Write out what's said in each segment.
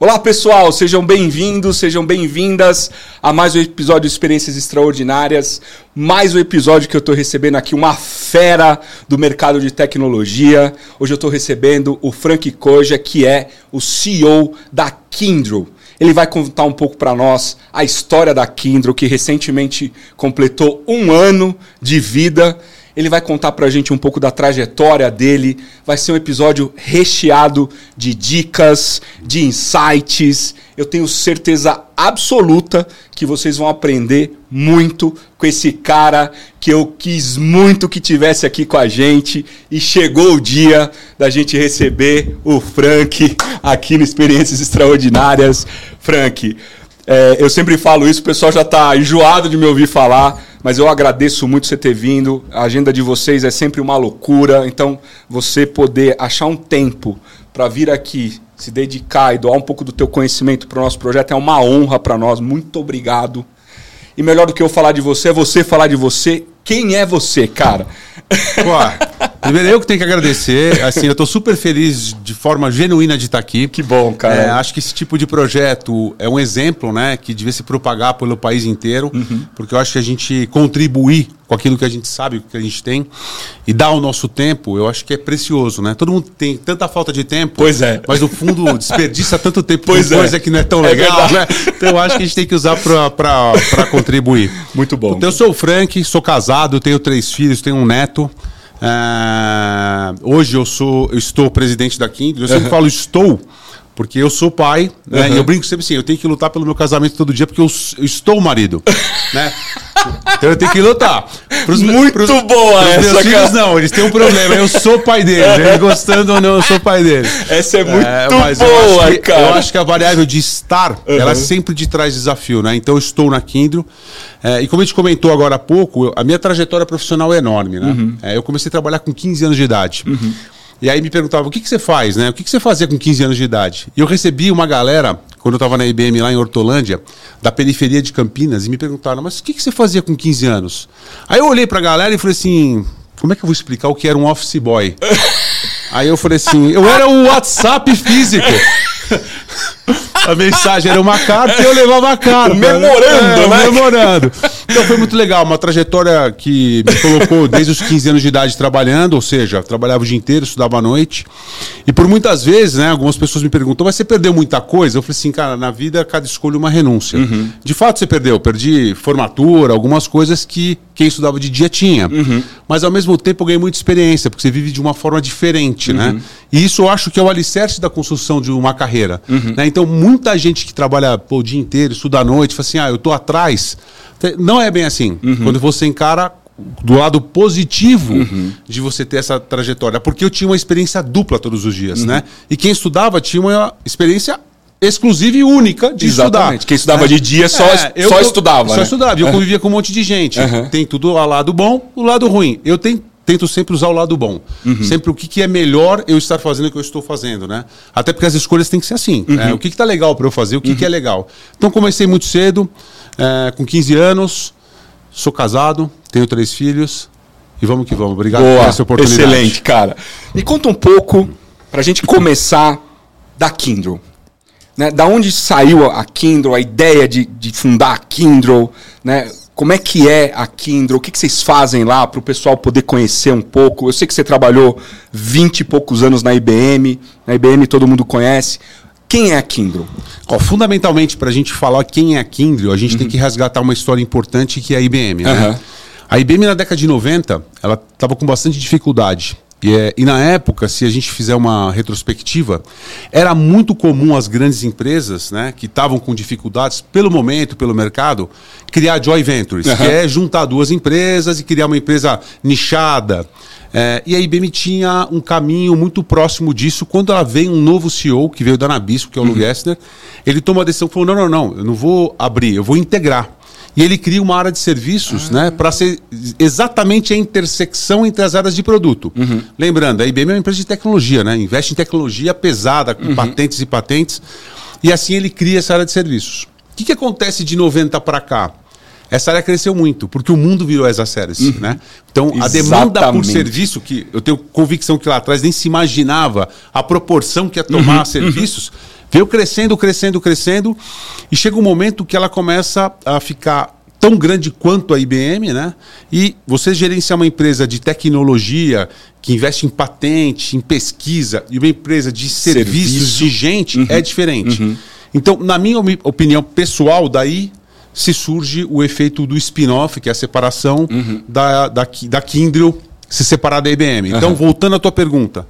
Olá pessoal, sejam bem-vindos, sejam bem-vindas a mais um episódio de Experiências Extraordinárias. Mais um episódio que eu estou recebendo aqui uma fera do mercado de tecnologia. Hoje eu estou recebendo o Frank Koja, que é o CEO da Kindle. Ele vai contar um pouco para nós a história da Kindle, que recentemente completou um ano de vida ele vai contar para a gente um pouco da trajetória dele. Vai ser um episódio recheado de dicas, de insights. Eu tenho certeza absoluta que vocês vão aprender muito com esse cara que eu quis muito que tivesse aqui com a gente e chegou o dia da gente receber o Frank aqui no Experiências Extraordinárias. Frank, é, eu sempre falo isso, o pessoal já está enjoado de me ouvir falar, mas eu agradeço muito você ter vindo. A agenda de vocês é sempre uma loucura, então você poder achar um tempo para vir aqui, se dedicar e doar um pouco do teu conhecimento para o nosso projeto é uma honra para nós. Muito obrigado. E melhor do que eu falar de você é você falar de você. Quem é você, cara? Pô, primeiro eu que tenho que agradecer. Assim, eu estou super feliz de forma genuína de estar aqui. Que bom, cara. É, acho que esse tipo de projeto é um exemplo, né? Que devia se propagar pelo país inteiro, uhum. porque eu acho que a gente contribuir com aquilo que a gente sabe, que a gente tem, e dar o nosso tempo, eu acho que é precioso, né? Todo mundo tem tanta falta de tempo, pois é. mas no fundo desperdiça tanto tempo pois é. coisa que não é tão é legal, né? Então eu acho que a gente tem que usar para contribuir. Muito bom. Então eu sou o Frank, sou casado, tenho três filhos, tenho um neto. É... Hoje eu sou, eu estou presidente da Kindle. Eu sempre falo estou, porque eu sou pai, né? Uhum. E eu brinco sempre assim, eu tenho que lutar pelo meu casamento todo dia, porque eu, eu estou marido, né? Então eu tenho que lutar. Pros, Muito pros, boa pros essa, meus filhos não, eles têm um problema. Eu sou pai deles. Eles gostando ou não, eu sou pai deles. Essa é muito é, boa, eu cara. Eu acho que a variável de estar, uhum. ela sempre de traz desafio, né? Então eu estou na Kindle. É, e como a gente comentou agora há pouco, a minha trajetória profissional é enorme, né? Uhum. É, eu comecei a trabalhar com 15 anos de idade. Uhum. E aí me perguntavam, o que, que você faz, né? O que, que você fazia com 15 anos de idade? E eu recebi uma galera, quando eu estava na IBM lá em Hortolândia, da periferia de Campinas, e me perguntaram, mas o que, que você fazia com 15 anos? Aí eu olhei para a galera e falei assim, como é que eu vou explicar o que era um office boy? aí eu falei assim, eu era o WhatsApp físico. a mensagem era uma carta e eu levava a carta. Memorando, é, né? Memorando. Então foi muito legal, uma trajetória que me colocou desde os 15 anos de idade trabalhando, ou seja, trabalhava o dia inteiro, estudava à noite. E por muitas vezes, né, algumas pessoas me perguntam, mas você perdeu muita coisa? Eu falei assim, cara, na vida cada escolha é uma renúncia. Uhum. De fato você perdeu, perdi formatura, algumas coisas que quem estudava de dia tinha. Uhum. Mas ao mesmo tempo eu ganhei muita experiência, porque você vive de uma forma diferente, né? uhum. né? E isso eu acho que é o alicerce da construção de uma carreira. Uhum. Né? Então muita gente que trabalha pô, o dia inteiro, estuda à noite, fala assim, ah, eu tô atrás não é bem assim. Uhum. Quando você encara do lado positivo uhum. de você ter essa trajetória. Porque eu tinha uma experiência dupla todos os dias, uhum. né? E quem estudava tinha uma experiência exclusiva e única de Exatamente. estudar. Quem estudava é. de dia só, é, eu, só estudava. Só né? estudava. E eu convivia com um monte de gente. Uhum. Tem tudo o lado bom, o lado ruim. Eu tenho tento sempre usar o lado bom. Uhum. Sempre o que, que é melhor eu estar fazendo o que eu estou fazendo, né? Até porque as escolhas têm que ser assim. Uhum. Né? O que está legal para eu fazer, o que, uhum. que é legal. Então comecei muito cedo é, com 15 anos, sou casado, tenho três filhos e vamos que vamos. Obrigado Boa, por essa oportunidade. Excelente, cara. Me conta um pouco, para a gente começar, da Kindle. Né? Da onde saiu a Kindle, a ideia de, de fundar a Kindle, né? Como é que é a Kindle? O que, que vocês fazem lá para o pessoal poder conhecer um pouco? Eu sei que você trabalhou 20 e poucos anos na IBM. Na IBM todo mundo conhece. Quem é a Kindle? Oh, fundamentalmente, para a gente falar quem é a Kindle, a gente uhum. tem que resgatar uma história importante que é a IBM. Né? Uhum. A IBM, na década de 90, ela estava com bastante dificuldade. E, é, e, na época, se a gente fizer uma retrospectiva, era muito comum as grandes empresas, né, que estavam com dificuldades pelo momento, pelo mercado, criar joint ventures, uhum. que é juntar duas empresas e criar uma empresa nichada. É, e a IBM tinha um caminho muito próximo disso. Quando ela veio um novo CEO, que veio da Nabisco, que é o uhum. Lou Gessner, ele tomou a decisão, falou, não, não, não, eu não vou abrir, eu vou integrar. E ele cria uma área de serviços, ah. né, para ser exatamente a intersecção entre as áreas de produto. Uhum. Lembrando, a IBM é uma empresa de tecnologia, né, investe em tecnologia pesada, com uhum. patentes e patentes, e assim ele cria essa área de serviços. O que, que acontece de 90 para cá? essa área cresceu muito, porque o mundo virou as a service, uhum. né? Então, Exatamente. a demanda por serviço, que eu tenho convicção que lá atrás nem se imaginava a proporção que ia tomar uhum. serviços, veio crescendo, crescendo, crescendo, e chega um momento que ela começa a ficar tão grande quanto a IBM, né? E você gerenciar uma empresa de tecnologia que investe em patente, em pesquisa, e uma empresa de serviços Serviço. de gente uhum. é diferente. Uhum. Então, na minha opinião pessoal, daí se surge o efeito do spin-off, que é a separação uhum. da, da, da Kindle se separar da IBM. Então, voltando à tua pergunta,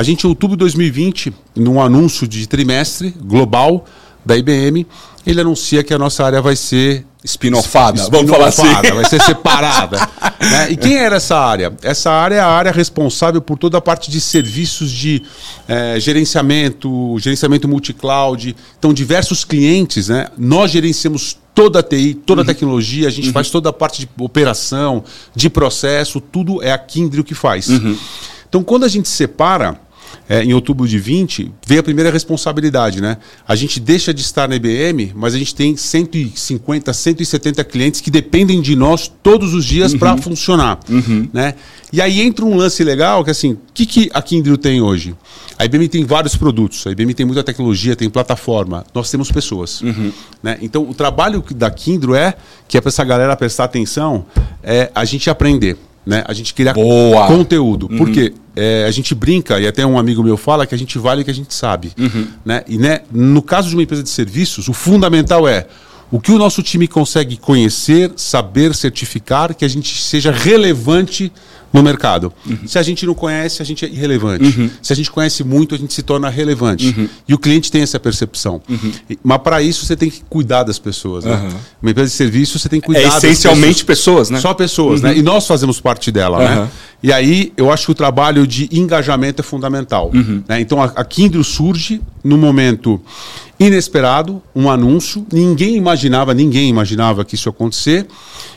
a gente, em outubro de 2020, num anúncio de trimestre global da IBM, ele anuncia que a nossa área vai ser Spinofada, vamos falar assim. Vai ser separada. né? E quem era essa área? Essa área é a área responsável por toda a parte de serviços de é, gerenciamento, gerenciamento multi-cloud. Então, diversos clientes, né? Nós gerenciamos toda a TI, toda a uhum. tecnologia, a gente uhum. faz toda a parte de operação, de processo, tudo é a Kindle que faz. Uhum. Então, quando a gente separa é, em outubro de 20, veio a primeira responsabilidade, né? A gente deixa de estar na IBM, mas a gente tem 150, 170 clientes que dependem de nós todos os dias uhum. para funcionar, uhum. né? E aí entra um lance legal que assim, o que, que a Kindle tem hoje? A IBM tem vários produtos, a IBM tem muita tecnologia, tem plataforma, nós temos pessoas. Uhum. Né? Então o trabalho da Kindle é, que é para essa galera prestar atenção, é a gente aprender né? A gente criar Boa. conteúdo. Uhum. Porque é, a gente brinca, e até um amigo meu fala que a gente vale o que a gente sabe. Uhum. Né? E né, no caso de uma empresa de serviços, o fundamental é o que o nosso time consegue conhecer, saber, certificar, que a gente seja relevante no mercado. Uhum. Se a gente não conhece, a gente é irrelevante. Uhum. Se a gente conhece muito, a gente se torna relevante. Uhum. E o cliente tem essa percepção. Uhum. Mas para isso você tem que cuidar das pessoas. Né? Uma empresa de serviço você tem que cuidar é essencialmente pessoas. pessoas. né? Só pessoas, né? Uhum. E nós fazemos parte dela, né? E aí eu acho que o trabalho de engajamento é fundamental. Uhum. Né? Então a, a Kindle surge no momento inesperado, um anúncio, ninguém imaginava, ninguém imaginava que isso ia acontecer.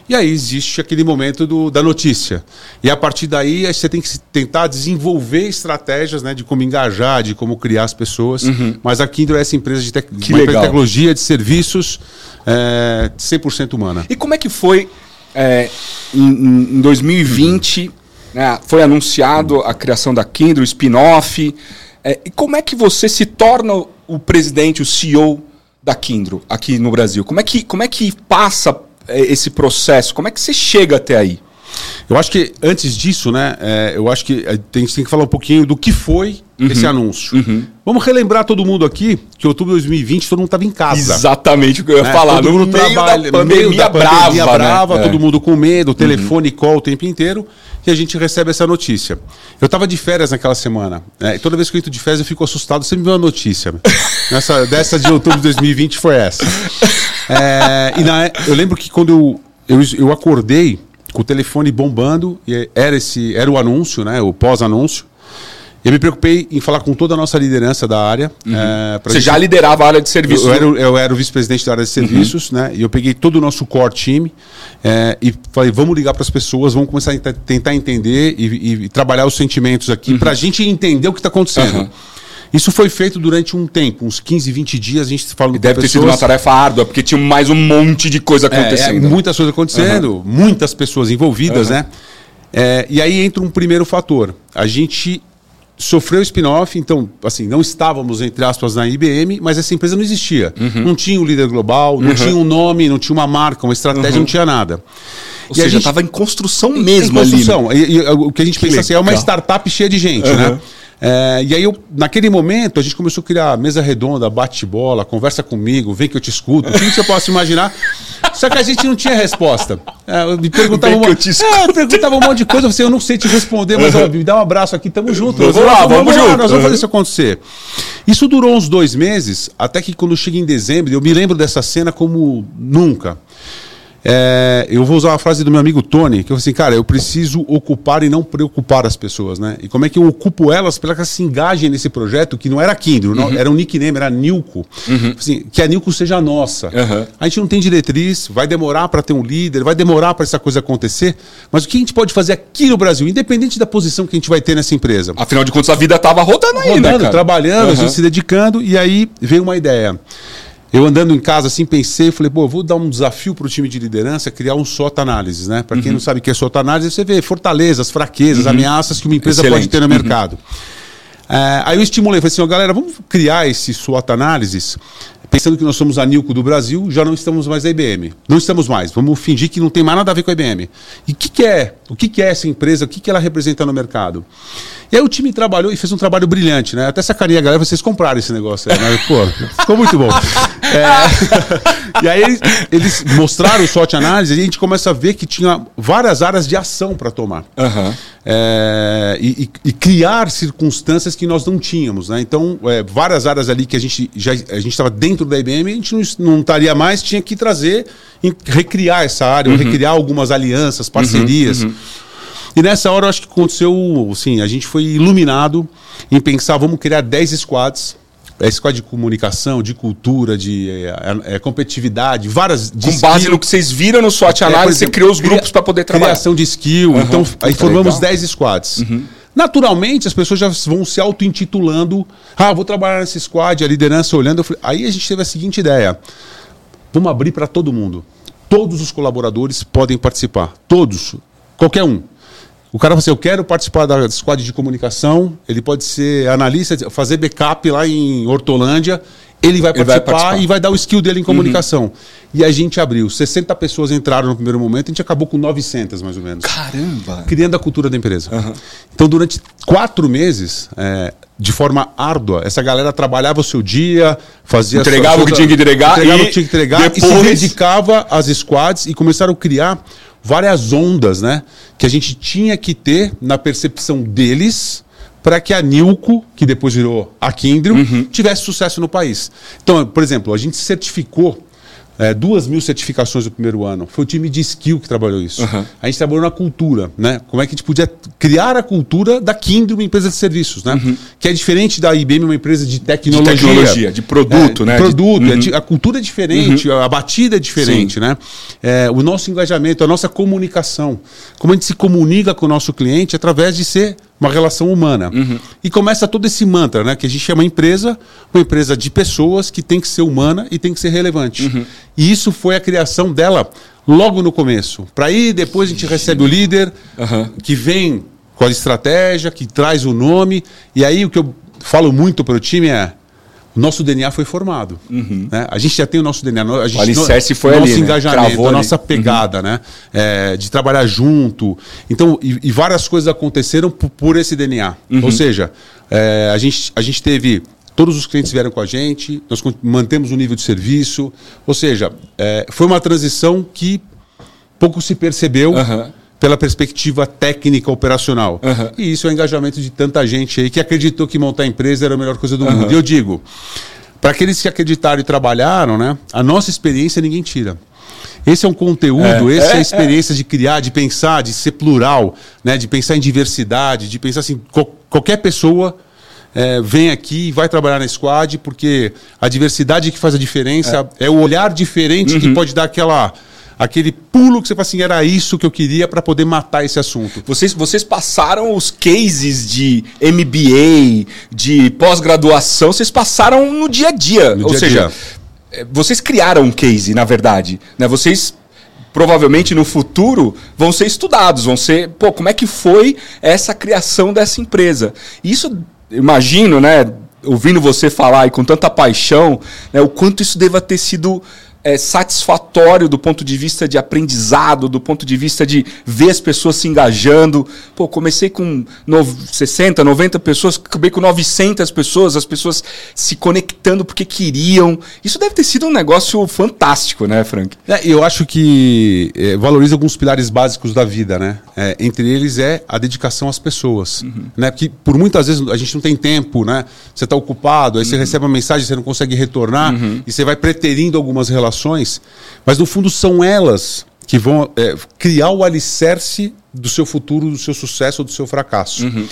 E aí existe aquele momento do, da notícia. E a partir daí você tem que tentar desenvolver estratégias né, de como engajar, de como criar as pessoas. Uhum. Mas a Kindle é essa empresa de, tec de tecnologia, de serviços é, 100% humana. E como é que foi é, em, em 2020? Né, foi anunciado a criação da Kindle, o spin-off. É, e como é que você se torna o presidente, o CEO da Kindle aqui no Brasil? Como é que, como é que passa é, esse processo? Como é que você chega até aí? Eu acho que antes disso, né, é, eu acho que a gente tem que falar um pouquinho do que foi uhum. esse anúncio. Uhum. Vamos relembrar todo mundo aqui que outubro de 2020 todo mundo estava em casa. Exatamente o que eu ia né? falar. Todo mundo trabalha, da pandemia, meio da pandemia brava, brava né? todo é. mundo com medo, uhum. telefone uhum. call o tempo inteiro, e a gente recebe essa notícia. Eu estava de férias naquela semana, né? e toda vez que eu entro de férias eu fico assustado, sempre vem uma notícia. Nessa, dessa de outubro de 2020 foi essa. É, e na, eu lembro que quando eu, eu, eu acordei com o telefone bombando, era, esse, era o anúncio, né, o pós-anúncio, eu me preocupei em falar com toda a nossa liderança da área. Uhum. É, Você gente... já liderava a área de serviços? Eu, eu, era, eu era o vice-presidente da área de uhum. serviços, uhum. né? E eu peguei todo o nosso core time é, e falei: vamos ligar para as pessoas, vamos começar a tentar entender e, e, e trabalhar os sentimentos aqui uhum. para a gente entender o que está acontecendo. Isso foi feito durante um tempo, uns 15, 20 dias, a gente falando e Deve ter sido uma tarefa árdua, porque tinha mais um monte de coisa acontecendo. É, é, muitas coisas acontecendo, uhum. muitas pessoas envolvidas, uhum. né? É, e aí entra um primeiro fator. A gente sofreu spin-off, então, assim, não estávamos, entre aspas, na IBM, mas essa empresa não existia. Uhum. Não tinha o um líder global, não uhum. tinha um nome, não tinha uma marca, uma estratégia, uhum. não tinha nada. Ou e seja, estava em construção mesmo em construção. ali. Né? E, e, o que a gente que pensa legal. assim, é uma startup cheia de gente, né? É, e aí, eu, naquele momento, a gente começou a criar mesa redonda, bate-bola, conversa comigo, vem que eu te escuto, tudo que você possa imaginar. Só que a gente não tinha resposta. É, me perguntava, um, monte, é, perguntava um monte de coisa, você, eu não sei te responder, mas ó, me dá um abraço aqui, tamo junto. Vamos lá, vamos, vamos junto. Lá, nós vamos fazer isso acontecer. Isso durou uns dois meses, até que quando chega em dezembro, eu me lembro dessa cena como nunca. É, eu vou usar uma frase do meu amigo Tony, que eu falei assim, cara, eu preciso ocupar e não preocupar as pessoas, né? E como é que eu ocupo elas para que elas se engajem nesse projeto, que não era Kindle, uhum. era um nickname, era Nilco. Uhum. Assim, que a Nilco seja nossa. Uhum. A gente não tem diretriz, vai demorar para ter um líder, vai demorar para essa coisa acontecer, mas o que a gente pode fazer aqui no Brasil, independente da posição que a gente vai ter nessa empresa? Afinal de contas, a vida estava rodando aí, rodando, né, trabalhando, a gente se dedicando, e aí veio uma ideia. Eu andando em casa assim, pensei, falei, pô, vou dar um desafio para o time de liderança, criar um SWOT análise, né? Para quem uhum. não sabe o que é SWOT análise, você vê fortalezas, fraquezas, uhum. ameaças que uma empresa Excelente. pode ter no uhum. mercado. É, aí eu estimulei, falei assim, ó, galera, vamos criar esse SWOT análises pensando que nós somos a Nilco do Brasil, já não estamos mais a IBM. Não estamos mais. Vamos fingir que não tem mais nada a ver com a IBM. E o que, que, é? O que, que, é essa empresa? O que, que ela representa no mercado? E aí o time trabalhou e fez um trabalho brilhante, né? Até sacaria a galera, vocês compraram esse negócio aí, né? Pô, ficou muito bom. É... e aí eles, eles, mostraram o SWOT análise e a gente começa a ver que tinha várias áreas de ação para tomar. Uhum. É... E, e, e, criar circunstâncias que nós não tínhamos, né? Então, é, várias áreas ali que a gente já a gente estava dentro da IBM, a gente não, não estaria mais, tinha que trazer, recriar essa área, uhum. recriar algumas alianças, parcerias. Uhum, uhum. E nessa hora eu acho que aconteceu, assim, a gente foi iluminado em pensar, vamos criar 10 squads. É squad de comunicação, de cultura, de é, é, competitividade, várias. De Com base no que vocês viram no SWOT é, análise, você criou os grupos para poder trabalhar. Criação de skill. Uhum. Então, aí formamos 10 squads. Uhum. Naturalmente, as pessoas já vão se auto-intitulando. Ah, vou trabalhar nesse squad, a liderança olhando. Aí a gente teve a seguinte ideia: vamos abrir para todo mundo. Todos os colaboradores podem participar. Todos. Qualquer um. O cara fala assim, eu quero participar da squad de comunicação, ele pode ser analista, fazer backup lá em Hortolândia, ele vai, ele participar, vai participar, e vai dar o skill dele em comunicação. Uhum. E a gente abriu. 60 pessoas entraram no primeiro momento, a gente acabou com 900 mais ou menos. Caramba! Criando a cultura da empresa. Uhum. Então, durante quatro meses, é, de forma árdua, essa galera trabalhava o seu dia, fazia... Entregava o que tinha que entregar. Entregava o que tinha que entregar depois... e se dedicava às squads e começaram a criar várias ondas, né? Que a gente tinha que ter na percepção deles para que a Nilco, que depois virou a Kindle, uhum. tivesse sucesso no país. Então, por exemplo, a gente certificou é, duas mil certificações no primeiro ano. Foi o time de skill que trabalhou isso. Uhum. A gente trabalhou na cultura, né? Como é que a gente podia criar a cultura da Kindle, uma empresa de serviços, né? Uhum. Que é diferente da IBM, uma empresa de tecnologia. De tecnologia, de produto, é, né? De produto. É uhum. É, a cultura é diferente, uhum. a batida é diferente, Sim. né? É, o nosso engajamento, a nossa comunicação. Como a gente se comunica com o nosso cliente através de ser uma relação humana. Uhum. E começa todo esse mantra, né? Que a gente chama empresa, uma empresa de pessoas que tem que ser humana e tem que ser relevante. Uhum. E isso foi a criação dela logo no começo. Para aí depois a gente recebe o líder, uhum. que vem com a estratégia, que traz o nome. E aí o que eu falo muito para o time é o nosso DNA foi formado. Uhum. Né? A gente já tem o nosso DNA. A gente, o alicerce foi o nosso ali, né? engajamento, né? a nossa pegada, uhum. né? É, de trabalhar junto. Então, e, e várias coisas aconteceram por, por esse DNA. Uhum. Ou seja, é, a, gente, a gente teve todos os clientes vieram com a gente, nós mantemos o nível de serviço. Ou seja, é, foi uma transição que pouco se percebeu. Uhum pela perspectiva técnica operacional. Uhum. E isso é o engajamento de tanta gente aí que acreditou que montar empresa era a melhor coisa do uhum. mundo. E eu digo, para aqueles que acreditaram e trabalharam, né, a nossa experiência ninguém tira. Esse é um conteúdo, é, essa é, é a experiência é. de criar, de pensar, de ser plural, né, de pensar em diversidade, de pensar assim, qualquer pessoa é, vem aqui e vai trabalhar na squad, porque a diversidade que faz a diferença é, é o olhar diferente uhum. que pode dar aquela aquele pulo que você fala assim, era isso que eu queria para poder matar esse assunto. Vocês, vocês passaram os cases de MBA, de pós-graduação, vocês passaram no dia a dia. No Ou dia seja, dia. É, vocês criaram um case, na verdade. Né? Vocês provavelmente no futuro vão ser estudados, vão ser, pô, como é que foi essa criação dessa empresa? Isso, imagino, né, ouvindo você falar e com tanta paixão, né, o quanto isso deva ter sido é, satisfatório do ponto de vista de aprendizado, do ponto de vista de ver as pessoas se engajando. Pô, comecei com no, 60, 90 pessoas, acabei com 900 pessoas, as pessoas se conectando porque queriam. Isso deve ter sido um negócio fantástico, né, Frank? É, eu acho que é, valoriza alguns pilares básicos da vida, né? É, entre eles é a dedicação às pessoas, uhum. né? Porque por muitas vezes a gente não tem tempo, né? Você está ocupado, aí uhum. você recebe uma mensagem, você não consegue retornar uhum. e você vai preterindo algumas relações relações, mas no fundo são elas que vão é, criar o alicerce do seu futuro, do seu sucesso ou do seu fracasso. Uhum.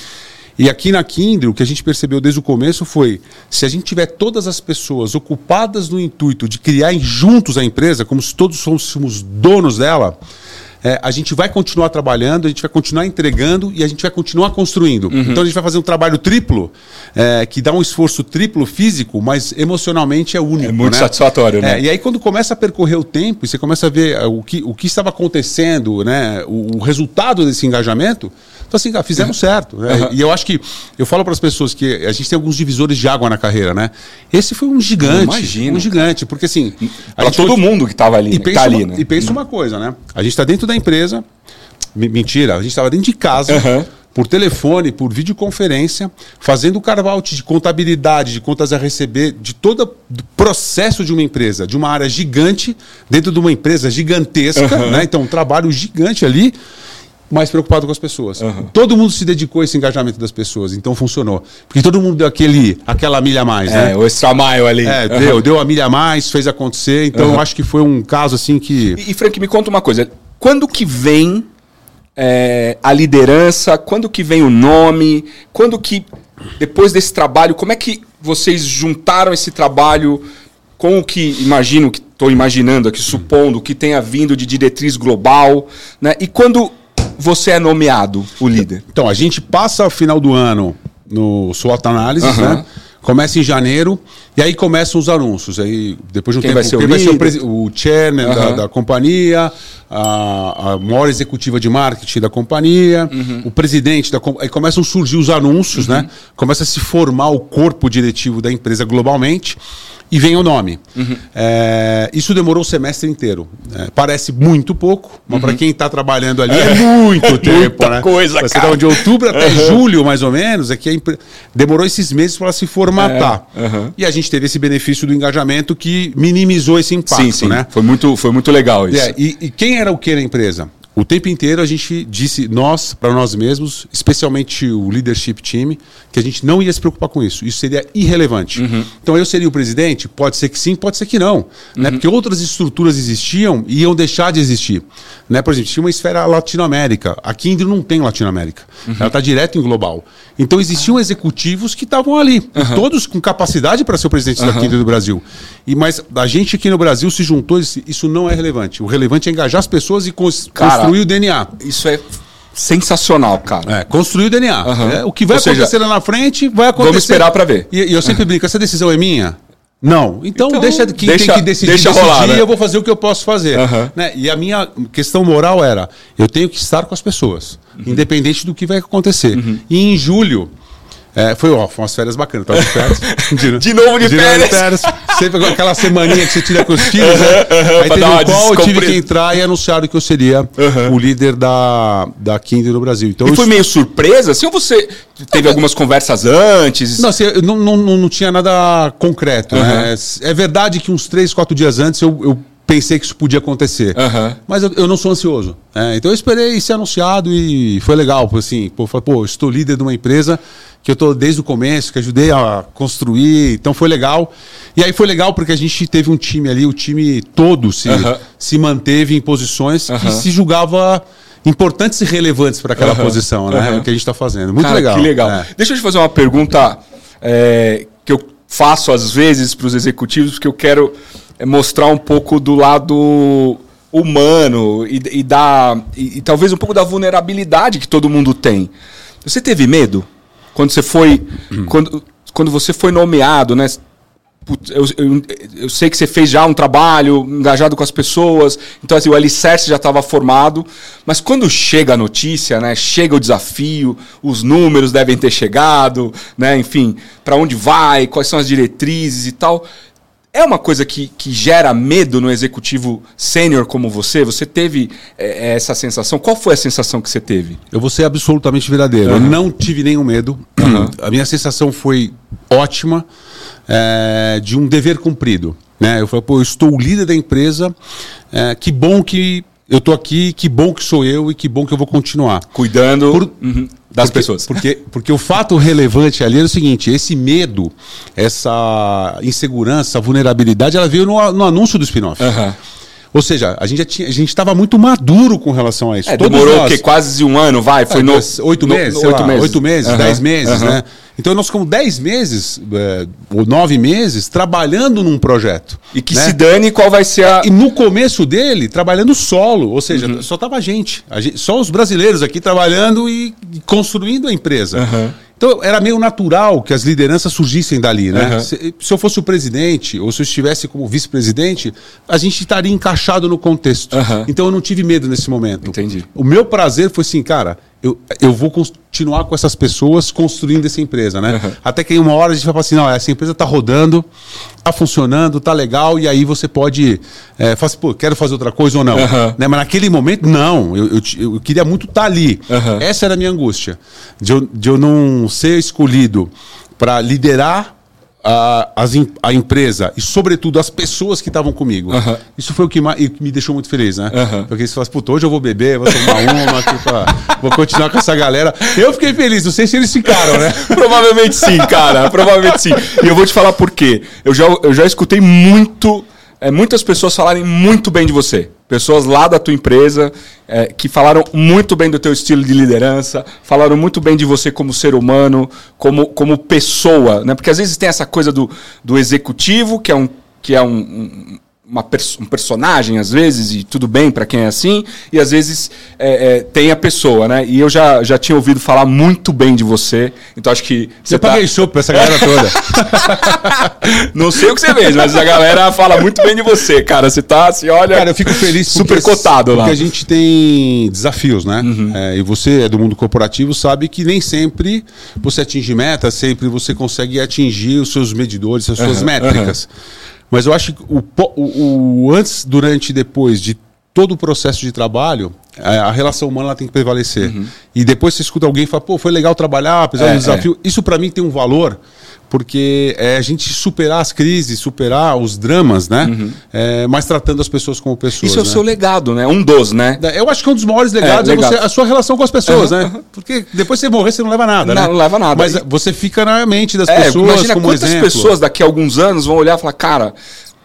E aqui na Kindle, o que a gente percebeu desde o começo foi: se a gente tiver todas as pessoas ocupadas no intuito de criar juntos a empresa, como se todos fôssemos donos dela, é, a gente vai continuar trabalhando, a gente vai continuar entregando e a gente vai continuar construindo. Uhum. Então a gente vai fazer um trabalho triplo, é, que dá um esforço triplo físico, mas emocionalmente é único. É muito né? satisfatório, né? É, e aí quando começa a percorrer o tempo e você começa a ver é, o que, o que estava acontecendo, né? o, o resultado desse engajamento, então, assim, cara, fizemos certo. Né? Uhum. E eu acho que eu falo para as pessoas que a gente tem alguns divisores de água na carreira, né? Esse foi um gigante. Imagina. Um gigante. Porque assim. Para todo mundo que estava ali. E pensa, tá ali, uma, né? e pensa uma coisa, né? A gente está dentro da empresa. Mentira, a gente estava dentro de casa. Uhum por telefone, por videoconferência, fazendo o carve-out de contabilidade, de contas a receber, de todo o processo de uma empresa, de uma área gigante, dentro de uma empresa gigantesca, uhum. né? Então, um trabalho gigante ali mais preocupado com as pessoas. Uhum. Todo mundo se dedicou a esse engajamento das pessoas, então funcionou. Porque todo mundo deu aquele, aquela milha a mais, é, né? o extra mile ali. É, uhum. deu, deu a milha a mais, fez acontecer. Então eu acho que foi um caso assim que. E, e Frank, me conta uma coisa. Quando que vem é, a liderança? Quando que vem o nome? Quando que, depois desse trabalho, como é que vocês juntaram esse trabalho com o que imagino, que estou imaginando aqui, supondo que tenha vindo de diretriz global, né? E quando você é nomeado o líder? Então, a gente passa o final do ano no SWOT Analysis, uhum. né? Começa em janeiro e aí começam os anúncios. Aí, depois de um quem tempo, vai ser quem o, vai ser o, o chairman uhum. da, da, companhia, a, a, maior executiva de marketing da companhia, uhum. o presidente da Aí começam a surgir os anúncios, né? Começa a se formar o corpo diretivo da empresa globalmente e vem o nome. Uhum. É, isso demorou o semestre inteiro. É, parece muito pouco, mas uhum. para quem está trabalhando ali é, muito tempo. Muita né? coisa, Você cara. de outubro até uhum. julho, mais ou menos, é que impre... demorou esses meses para se formatar. É. E a gente teve esse benefício do engajamento que minimizou esse impacto. Sim, sim. Né? Foi, muito, foi muito legal isso. É, e, e quem era o que na empresa? O tempo inteiro a gente disse, nós, para nós mesmos, especialmente o leadership team, que a gente não ia se preocupar com isso. Isso seria irrelevante. Uhum. Então eu seria o presidente? Pode ser que sim, pode ser que não. Né? Uhum. Né? Porque outras estruturas existiam e iam deixar de existir. Né? Por exemplo, tinha uma esfera Latinoamérica. A Kindle não tem Latinoamérica. Uhum. Ela está direto em global. Então existiam executivos que estavam ali, todos com capacidade para ser o presidente da Kindle do Brasil. E Mas a gente aqui no Brasil se juntou e disse, isso não é relevante. O relevante é engajar as pessoas e cons Cara, construir o DNA. Isso é sensacional, cara. É, construir o DNA. Uhum. É, o que vai Ou acontecer seja, lá na frente, vai acontecer. Vamos esperar para ver. E, e, eu sempre uhum. brinco, essa decisão é minha? Não. Então, então deixa quem deixa, tem que decidir, deixa decidir rolar, né? eu vou fazer o que eu posso fazer. Uhum. Né? E a minha questão moral era, eu tenho que estar com as pessoas, uhum. independente do que vai acontecer. Uhum. E em julho, é, foi, ó, foi umas férias bacanas. Tava de férias. De, de novo de, de férias. Novo de férias. Sempre aquela semaninha que você tira com os filhos, né? Aí teve um qual eu tive que entrar e anunciaram que eu seria o líder da, da Kindle no Brasil. Então, e foi meio surpresa? Assim, ou você teve algumas conversas antes? Não, assim, não, não, não, tinha nada concreto. Né? É verdade que uns três, quatro dias antes eu, eu pensei que isso podia acontecer. Uhum. Mas eu, eu, não sou ansioso. É, então eu esperei ser anunciado e foi legal. Assim, pô, pô, estou líder de uma empresa que eu estou desde o começo, que ajudei a construir, então foi legal. E aí foi legal porque a gente teve um time ali, o time todo se, uhum. se manteve em posições uhum. que se julgava importantes e relevantes para aquela posição, né? O que a gente está fazendo. Muito Cara, legal. Que legal. É. Deixa eu te fazer uma pergunta é, que eu faço às vezes para os executivos, porque eu quero é, mostrar um pouco do lado humano e, e da, e, e talvez um pouco da vulnerabilidade que todo mundo tem. Você teve medo? Quando você foi. Quando, quando você foi nomeado, né? Eu, eu, eu, sei que você fez já um trabalho engajado com as pessoas, então assim, o alicerce já estava formado, mas quando chega a notícia, né, chega o desafio, os números devem ter chegado, né, enfim, para onde vai, quais são as diretrizes e tal. É uma coisa que, que gera medo no executivo sênior como você? Você teve é, é, essa sensação? Qual foi a sensação que você teve? Eu vou ser absolutamente verdadeiro. Uhum. Eu não tive nenhum medo. Uhum. A minha sensação foi ótima, é, de um dever cumprido. Né? Eu falei, pô, eu estou líder da empresa, é, que bom que eu estou aqui, que bom que sou eu e que bom que eu vou continuar. Cuidando. Por, uhum das porque, pessoas. Porque, porque o fato relevante ali é o seguinte: esse medo, essa insegurança, essa vulnerabilidade, ela veio no, no anúncio do spin-off. Uhum. Ou seja, a gente já tinha, a gente estava muito maduro com relação a isso. É, demorou nós. o quê? Quase um ano, vai? Foi É, no, oito no- meses, no- oito lá, meses, oito meses, Aham, dez meses, aham. né? Então nós ficamos dez meses, é, ou nove meses, trabalhando num projeto. E que né? se dane qual vai ser a. E no começo dele, trabalhando solo, ou seja, Uhum. só tava a gente, a gente- só os brasileiros aqui trabalhando e, e construindo a empresa. Uhum. Então era meio natural que as lideranças surgissem dali, né? Uhum. Se, se eu fosse o presidente ou se eu estivesse como vice-presidente, a gente estaria encaixado no contexto. Uhum. Então eu não tive medo nesse momento. Entendi. O meu prazer foi assim, cara, eu, eu vou continuar com essas pessoas construindo essa empresa, né? Uhum. Até que em uma hora a gente vai falar assim, não, essa empresa tá rodando, tá funcionando, tá legal, e aí você pode é, falar assim, pô, quero fazer outra coisa ou não. Uhum. Né? Mas naquele momento, não. Eu, eu, eu queria muito estar ali. Uhum. Essa era a minha angústia. De eu, de eu não ser escolhido para liderar a, as a empresa e, sobretudo, as pessoas que estavam comigo. Isso foi o que, me deixou muito feliz, né? Porque você fala assim, puta, hoje eu vou beber, vou tomar uma, pra- vou continuar com essa galera. Eu fiquei feliz, não sei se eles ficaram, né? Provavelmente sim, cara. Provavelmente sim. E eu vou te falar por quê. Eu já, eu já escutei muito, é, muitas pessoas falarem muito bem de você. Pessoas lá da tua empresa é, que falaram muito bem do teu estilo de liderança, falaram muito bem de você como ser humano, como, como pessoa, né? Porque às vezes tem essa coisa do, do executivo, que é um, que é um, um- uma pers- um personagem, às vezes, e tudo bem para quem é assim, e às vezes é, é, tem a pessoa, né? E eu já, já tinha ouvido falar muito bem de você, então acho que Você tá- paguei chopp pra essa galera toda. Não sei o que você fez, mas a galera fala muito bem de você, cara. Você tá, assim, olha. Cara, eu fico feliz Super cotado lá. Uhum. Porque a gente tem desafios, né? É, e você é do mundo corporativo, sabe que nem sempre você atinge meta, sempre você consegue atingir os seus medidores, as suas Uhum, métricas. Mas eu acho que o, o- o antes, durante e depois de todo o processo de trabalho, a, relação humana ela tem que prevalecer. E depois você escuta alguém e fala, pô, foi legal trabalhar, apesar Uhum. É, do desafio. Isso para mim tem um valor, porque é a gente superar as crises, superar os dramas, né? É, mas tratando as pessoas como pessoas. Uhum. Isso é o né? seu legado, né? Um dos, né? Eu acho que um dos maiores legados é, legado. você- a sua relação com as pessoas, Aham, né? Porque depois que você morrer, você não leva nada, Não, né? não leva nada. Mas E- você fica na mente das É, pessoas imagina como quantas exemplo. pessoas daqui a alguns anos vão olhar e falar, cara,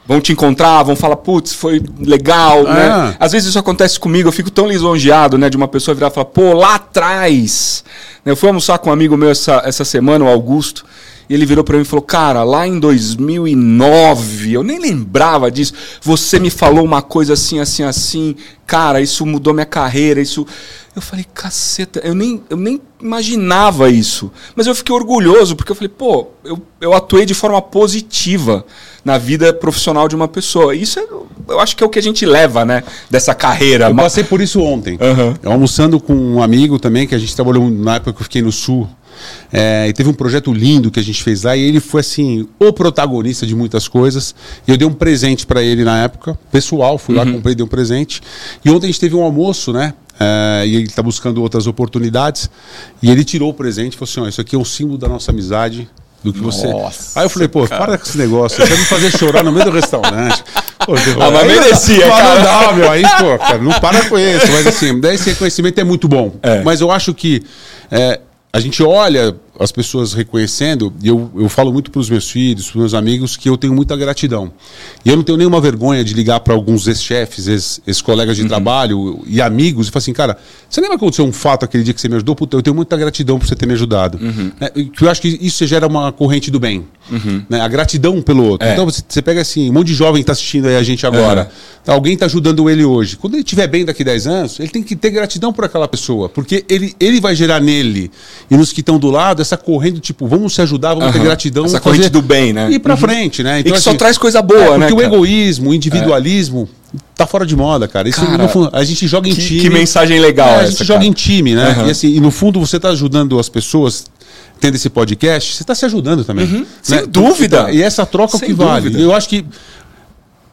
vão te encontrar, vão falar, putz, foi legal, É. né? Às vezes isso acontece comigo, eu fico tão lisonjeado, né, de uma pessoa virar e falar, pô, lá atrás. né, Eu fui almoçar com um amigo meu essa, essa semana, o Augusto, e ele virou pra mim e falou, cara, lá em 2009, eu nem lembrava disso, você me falou uma coisa assim, assim, assim, cara, isso mudou minha carreira, isso... Eu falei, caceta, eu nem, eu nem imaginava isso. Mas eu fiquei orgulhoso, porque eu falei, pô, eu, eu atuei de forma positiva na vida profissional de uma pessoa. Isso é, eu acho que é o que a gente leva, né? Dessa carreira. Eu passei por isso ontem. Aham. Eu almoçando com um amigo também, que a gente trabalhou na época que eu fiquei no Sul. É, e teve um projeto lindo que a gente fez lá e ele foi assim o protagonista de muitas coisas. E eu dei um presente para ele na época, pessoal, fui lá, comprei, dei um presente. E ontem a gente teve um almoço, né? É, e ele está buscando outras oportunidades. E ele tirou o presente e falou assim: ó, isso aqui é um símbolo da nossa amizade. Do que você. Nossa, Aí eu falei, pô, para com esse negócio, você quer me fazer chorar no meio do restaurante. Pô, Ah, mas aí não dá- merecia, mas cara. Não dá, meu, aí, pô, cara, não para com isso. Mas assim, esse reconhecimento é muito bom. É. Mas eu acho que é, a gente olha as pessoas reconhecendo, e eu, eu falo muito para os meus filhos, para os meus amigos, que eu tenho muita gratidão. E eu não tenho nenhuma vergonha de ligar para alguns ex-chefes, ex- ex-colegas de Uhum. trabalho e amigos e falar assim, cara, você lembra que aconteceu um fato aquele dia que você me ajudou? Puta, eu tenho muita gratidão por você ter me ajudado. Uhum. Né? Eu acho que isso gera uma corrente do bem. né? A gratidão pelo outro. É. Então você, você pega assim, um monte de jovem está assistindo aí a gente agora. Uhum. Tá, Alguém está ajudando ele hoje. Quando ele estiver bem daqui 10 anos, ele tem que ter gratidão por aquela pessoa. Porque ele, ele vai gerar nele e nos que estão do lado essa corrente, tipo, vamos se ajudar, vamos ter gratidão. Essa vamos fazer- corrente do bem, né? E pra frente, né? E que só traz coisa boa, é, né, Porque o egoísmo, o individualismo tá fora de moda, cara. Isso, Cara, no fundo, a gente joga em que- time. que mensagem legal É, a essa, gente joga cara. em time, né? Aham. E, assim, e no fundo você tá ajudando as pessoas tendo esse podcast, você está se ajudando também. Uhum. né? Sem dúvida. E essa troca é o Sem que vale. dúvida. Eu acho que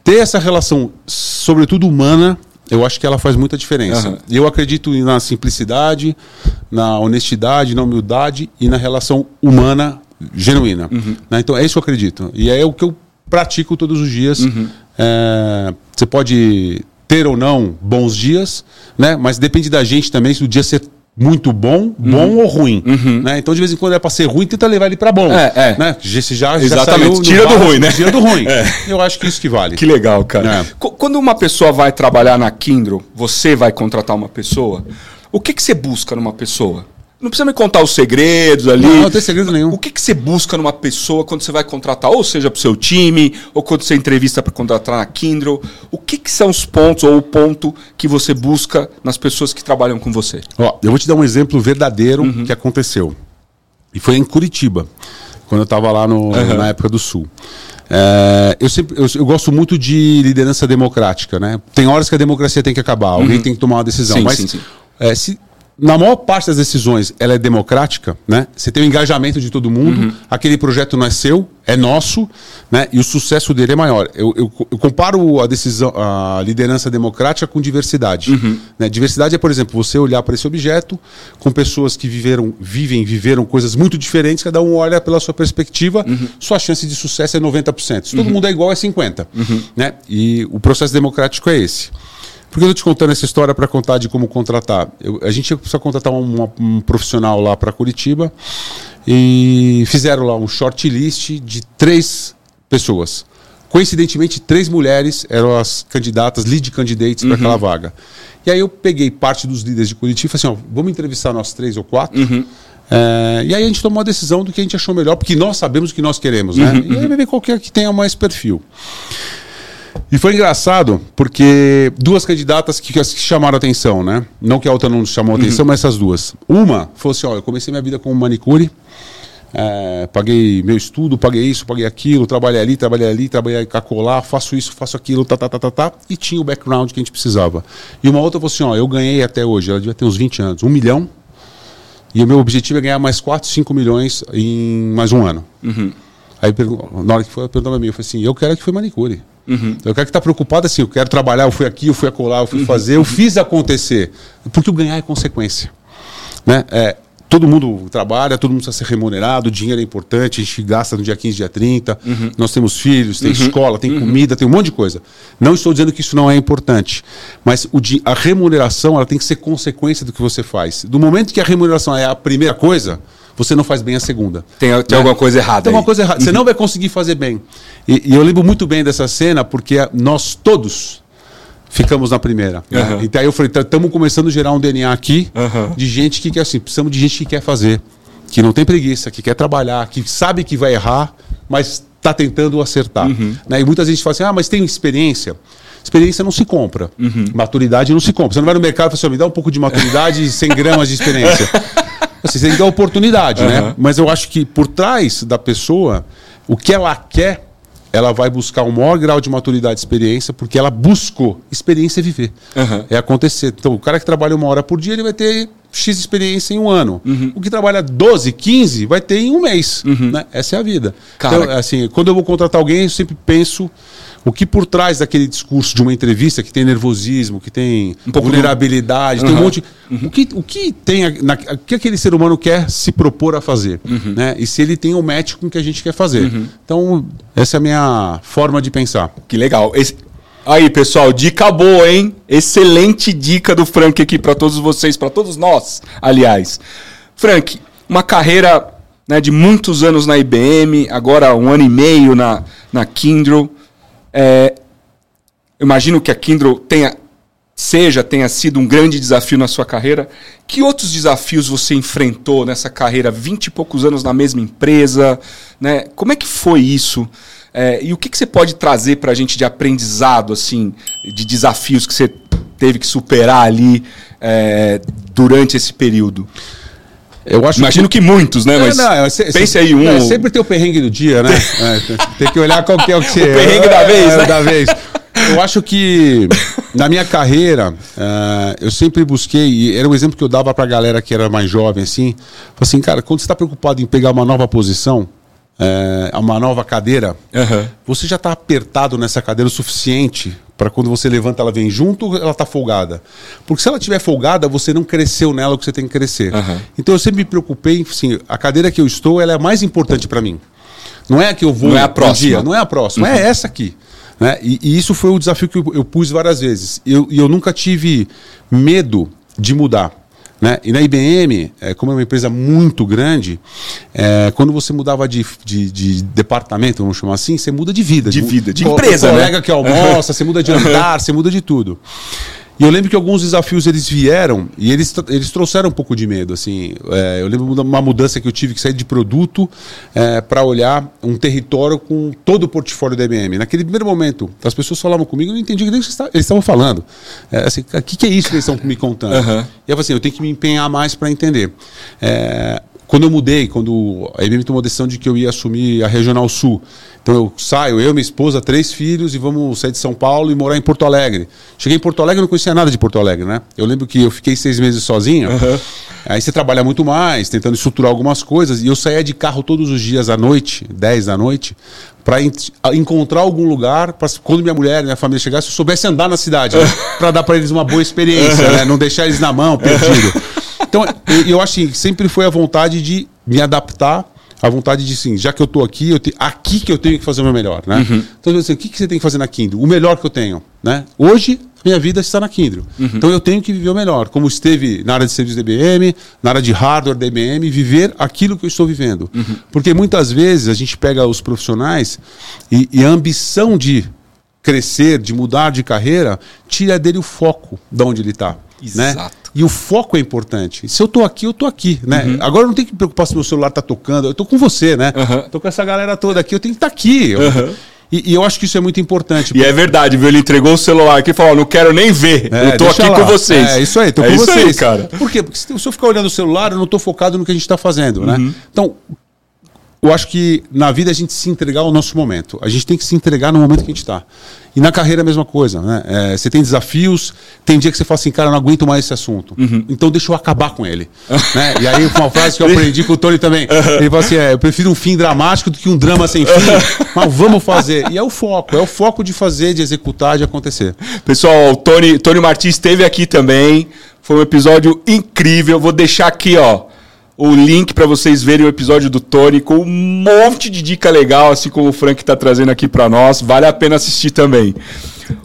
ter essa relação, sobretudo humana, eu acho que ela faz muita diferença. E eu acredito na simplicidade, na honestidade, na humildade e na relação humana genuína. Uhum. né? Então é isso que eu acredito. E é o que eu pratico todos os dias. Uhum. É, você pode ter ou não bons dias, né? mas depende da gente também se o dia ser muito bom, bom uhum. ou ruim. Uhum. Né? Então, de vez em quando é para ser ruim, tenta levar ele para bom. É, é. Né? Se já, Exatamente. Já tira do ruim, né? Tira do ruim. É. Eu acho que isso que vale. Que legal, cara. É. Quando uma pessoa vai trabalhar na Kindle, você vai contratar uma pessoa, o que, que você busca numa pessoa? Não precisa me contar os segredos ali. Não, não tem segredo nenhum. O que, que você busca numa pessoa quando você vai contratar, ou seja, para o seu time, ou quando você entrevista para contratar na Kindle? O que, que são os pontos, ou o ponto que você busca nas pessoas que trabalham com você? Ó, eu vou te dar um exemplo verdadeiro uhum. que aconteceu. E foi em Curitiba, quando eu estava lá no, uhum. na época do Sul. É, eu, sempre, eu, eu, gosto muito de liderança democrática, né? Tem horas que a democracia tem que acabar, alguém uhum. tem que tomar uma decisão. Sim, mas sim, sim. É, se, na maior parte das decisões, ela é democrática, né? Você tem o engajamento de todo mundo, uhum. aquele projeto não é seu, é nosso, né? E o sucesso dele é maior. Eu, eu, eu comparo a decisão, a liderança democrática com diversidade. Uhum. Né? Diversidade é, por exemplo, você olhar para esse objeto com pessoas que viveram, vivem, viveram coisas muito diferentes, cada um olha pela sua perspectiva, uhum. sua chance de sucesso é 90%. Se todo uhum. mundo é igual, é 50%. Uhum. Né? E o processo democrático é esse. Por que eu estou te contando essa história para contar de como contratar? Eu, a gente precisa contratar um, um profissional lá para Curitiba e fizeram lá um shortlist de três pessoas. Coincidentemente, três mulheres eram as candidatas, lead candidates uhum. para aquela vaga. E aí eu peguei parte dos líderes de Curitiba e falei assim: ó, vamos entrevistar nós três ou quatro. Uhum. É, e aí a gente tomou a decisão do que a gente achou melhor, porque nós sabemos o que nós queremos, né? Uhum. E aí vai ver qualquer que tenha mais perfil. E foi engraçado, porque duas candidatas que, que chamaram atenção, né? Não que a outra não chamou atenção, uhum. mas essas duas. Uma falou assim: ó, eu comecei minha vida como manicure, é, paguei meu estudo, paguei isso, paguei aquilo, trabalhei ali, trabalhei ali, trabalhei colar, faço isso, faço aquilo, tá, tá, tá, tá, tá, e tinha o background que a gente precisava. E uma outra falou assim: ó, eu ganhei até hoje, ela devia ter uns 20 anos, um milhão, e o meu objetivo é ganhar mais 4, 5 milhões em mais um ano. Uhum. Aí, na hora que foi, perguntou pra mim, eu falei assim: eu quero que foi manicure. Uhum. Eu quero que está preocupado assim, eu quero trabalhar, eu fui aqui, eu fui acolá, eu fui uhum. fazer, eu fiz acontecer. Porque o ganhar é consequência. Né? É, todo mundo trabalha, todo mundo precisa ser remunerado, o dinheiro é importante, a gente gasta no dia 15, dia 30, uhum. nós temos filhos, tem uhum. escola, tem uhum. comida, tem um monte de coisa. Não estou dizendo que isso não é importante, mas o, a remuneração ela tem que ser consequência do que você faz. Do momento que a remuneração é a primeira coisa, você não faz bem a segunda. Tem, tem né? alguma coisa errada. Tem alguma coisa errada. Você uhum. não vai conseguir fazer bem. E, e, eu lembro muito bem dessa cena, porque nós todos ficamos na primeira. Uhum. Né? Então aí eu falei, estamos começando a gerar um DNA aqui uhum. de gente que quer assim, precisamos de gente que quer fazer, que não tem preguiça, que quer trabalhar, que sabe que vai errar, mas está tentando acertar. Uhum. Né? E muitas vezes fala assim, ah, mas tem experiência. Experiência não se compra. Uhum. Maturidade não se compra. Você não vai no mercado e fala assim, me dá um pouco de maturidade e 100 gramas de experiência. Assim, você tem que dar oportunidade, uhum. né? Mas eu acho que por trás da pessoa, o que ela quer, ela vai buscar um maior grau de maturidade e experiência, porque ela buscou. Experiência é viver. Uhum. É acontecer. Então, o cara que trabalha uma hora por dia, ele vai ter X experiência em um ano. Uhum. O que trabalha 12, 15, vai ter em um mês. Uhum. Né? Essa é a vida. Cara... Então, assim, quando eu vou contratar alguém, eu sempre penso o que por trás daquele discurso de uma entrevista que tem nervosismo, que tem um vulnerabilidade, do... tem um monte. Uhum. O, que, o que tem na, o que aquele ser humano quer se propor a fazer, uhum. né? E se ele tem um match com o que a gente quer fazer. Uhum. Então essa é a minha forma de pensar. Que legal. Esse... Aí, pessoal, dica boa, hein? Excelente dica do Frank aqui para todos vocês, para todos nós, aliás. Frank, uma carreira né, de muitos anos na IBM, agora um ano e meio na, na Kindle. É, imagino que a Kindle tenha, seja, tenha sido um grande desafio na sua carreira. Que outros desafios você enfrentou nessa carreira? Vinte e poucos anos na mesma empresa, né? Como é que foi isso? É, e o que, que você pode trazer para a gente de aprendizado, assim, de desafios que você teve que superar ali é, durante esse período? Eu acho Imagino que, que muitos, né? Mas não, não, cê, pense aí um. É, sempre tem o perrengue do dia, né? é, tem que olhar qual que é o que O perrengue da vez, é, né? Da vez. Eu acho que na minha carreira, uh, eu sempre busquei, e era um exemplo que eu dava para a galera que era mais jovem, assim, assim, cara, quando você está preocupado em pegar uma nova posição, é, uma nova cadeira, uhum. você já está apertado nessa cadeira o suficiente para quando você levanta ela vem junto, ela está folgada. Porque se ela estiver folgada, você não cresceu nela o que você tem que crescer. Uhum. Então eu sempre me preocupei, assim, a cadeira que eu estou, ela é a mais importante para mim. Não é a que eu vou. Não é a próxima. Dia, não é a próxima, é uhum. é essa aqui. Né? E, e, isso foi o desafio que eu, eu pus várias vezes. E eu, eu nunca tive medo de mudar. Né? E na IBM, é, como é uma empresa muito grande, é, quando você mudava de, de, de, departamento, vamos chamar assim, você muda de vida. De vida, de empresa. Né? colega né? que almoça, você muda de andar, você muda de tudo. E eu lembro que alguns desafios eles vieram e eles, eles trouxeram um pouco de medo. Assim, é, eu lembro de uma mudança que eu tive que sair de produto é, para olhar um território com todo o portfólio da IBM. Naquele primeiro momento, as pessoas falavam comigo, eu não entendi o que eles estavam falando. É, assim, o que, que, é isso que eles estão me contando? Uhum. E eu falei assim, eu tenho que me empenhar mais para entender. É, quando eu mudei, quando a IBM tomou a decisão de que eu ia assumir a Regional Sul, então eu saio, eu, minha esposa, três filhos e vamos sair de São Paulo e morar em Porto Alegre. Cheguei em Porto Alegre e não conhecia nada de Porto Alegre, né? Eu lembro que eu fiquei seis meses sozinho. Uhum. Aí você trabalha muito mais, tentando estruturar algumas coisas. E eu saía de carro todos os dias à noite, 10 da noite, para encontrar algum lugar, para quando minha mulher e minha família chegassem, eu soubesse andar na cidade, né? para dar para eles uma boa experiência, né? Não deixar eles na mão, perdido. Então, eu, eu acho que sempre foi a vontade de me adaptar a vontade de sim, já que eu estou aqui, eu te, aqui que eu tenho que fazer o meu melhor, né? Uhum. Então, assim, o que, que você tem que fazer na Kindle? O melhor que eu tenho, né? Hoje, minha vida está na Kindle. Uhum. Então, eu tenho que viver o melhor. Como esteve na área de serviço da IBM, na área de hardware da IBM, viver aquilo que eu estou vivendo. Uhum. Porque muitas vezes a gente pega os profissionais e, e a ambição de crescer, de mudar de carreira, tira dele o foco de onde ele está. Né? Exato. Né? E o foco é importante. Se eu estou aqui, eu estou aqui, né? Uhum. Agora eu não tenho que me preocupar se meu celular está tocando. Eu estou com você, né? Estou com essa galera toda aqui, eu tenho que estar tá aqui. Uhum. E, e, eu acho que isso é muito importante. E é verdade, viu? Ele entregou o celular aqui e falou: não quero nem ver. É, eu tô aqui lá. com vocês. É isso aí, tô é com vocês. Aí, cara. Por quê? Porque se eu ficar olhando o celular, eu não estou focado no que a gente está fazendo, né? Uhum. Então, eu acho que na vida a gente se entregar ao nosso momento. A gente tem que se entregar no momento que a gente está. E na carreira a mesma coisa, né? É, você tem desafios, tem dia que você fala assim, cara, não aguento mais esse assunto. Uhum. Então deixa eu acabar com ele. né? E aí uma frase que eu aprendi com o Tony também. Uhum. Ele fala assim, é, eu prefiro um fim dramático do que um drama sem fim. mas vamos fazer. E é o foco, é o foco de fazer, de executar, de acontecer. Pessoal, o Tony, Tony Martins esteve aqui também. Foi um episódio incrível. Vou deixar aqui, ó o link para vocês verem o episódio do Tony com um monte de dica legal, assim como o Frank está trazendo aqui para nós. Vale a pena assistir também.